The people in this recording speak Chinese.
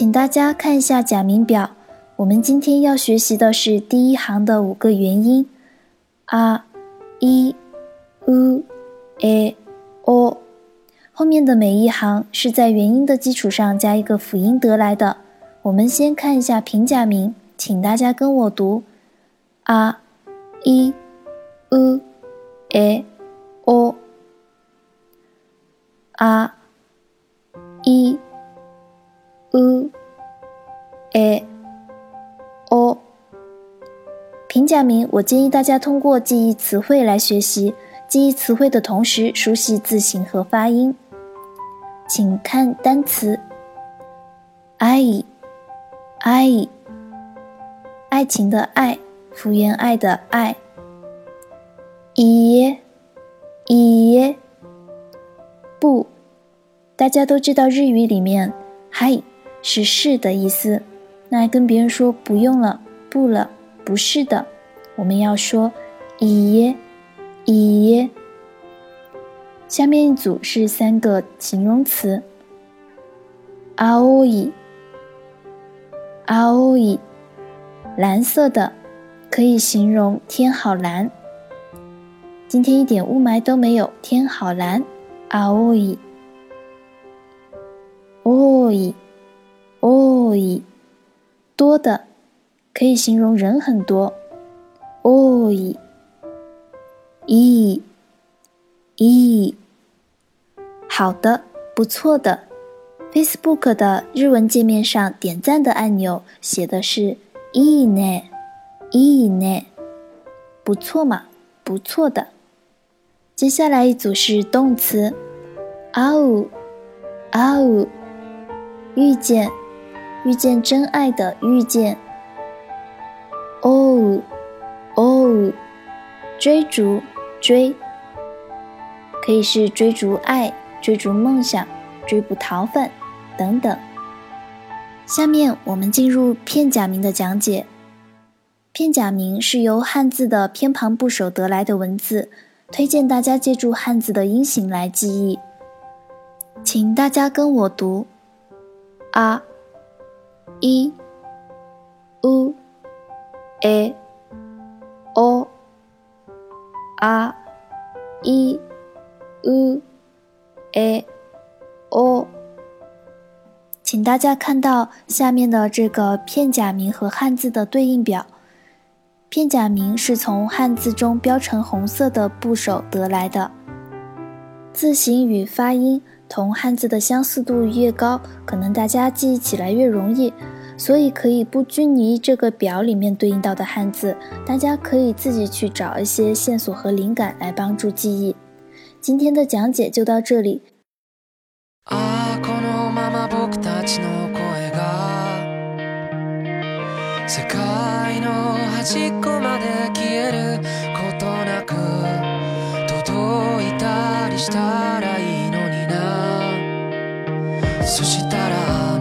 请大家看一下假名表。我们今天要学习的是第一行的五个元音：a、i、u、e、o。后面的每一行是在元音的基础上加一个辅音得来的。我们先看一下平假名，请大家跟我读：a、i、u、平假名，我建议大家通过记忆词汇来学习，记忆词汇的同时熟悉字形和发音。请看单词：爱，爱，爱情的爱，福原爱的爱。一，一，不，大家都知道日语里面“嗨”是是的意思，那跟别人说不用了，不了，不是的，我们要说一，一。下面一组是三个形容词。青い，蓝色的，可以形容天好蓝。今天一点雾霾都没有，天好蓝。青い，多い，多い，多的， 可以形容人很多。多い，いい，いい。好的，不错的。Facebook 的日文界面上点赞的按钮写的是“いいね”，“いいね”，不错嘛，不错的。接下来一组是动词，会う，会う，遇见，遇见真爱的遇见。 追う，追，逐，追，可以是追逐爱。追逐梦想，追捕逃犯，等等。下面我们进入片假名的讲解。片假名是由汉字的偏旁部首得来的文字，推荐大家借助汉字的音形来记忆。请大家跟我读啊，一、u、e、i、u。a o，请大家看到下面的这个片假名和汉字的对应表。片假名是从汉字中标成红色的部首得来的，字形与发音同汉字的相似度越高，可能大家记忆起来越容易。所以可以不拘泥这个表里面对应到的汉字，大家可以自己去找一些线索和灵感来帮助记忆。今天的讲解就到这里。ああこのまま僕たちの声が世界の端っこまで消えることなく届いたりしたらいいのになそしたら